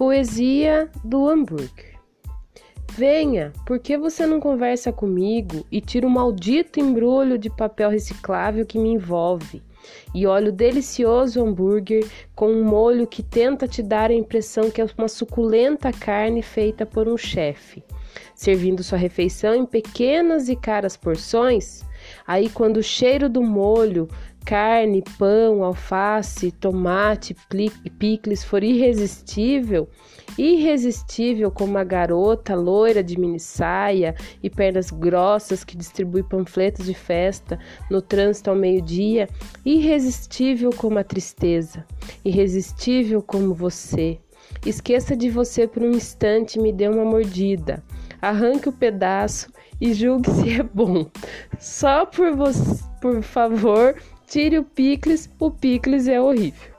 Poesia do hambúrguer. Venha, por que você não conversa comigo e tira o maldito embrulho de papel reciclável que me envolve? E olha o delicioso hambúrguer com um molho que tenta te dar a impressão que é uma suculenta carne feita por um chefe. Servindo sua refeição em pequenas e caras porções, aí quando o cheiro do molho carne, pão, alface, tomate, picles for irresistível, irresistível como a garota loira de minissaia e pernas grossas que distribui panfletos de festa no trânsito ao meio-dia, irresistível como a tristeza, irresistível como você. Esqueça de você por um instante e me dê uma mordida. Arranque o pedaço e julgue se é bom. Só por você, por favor, Tire o picles, o picles é horrível.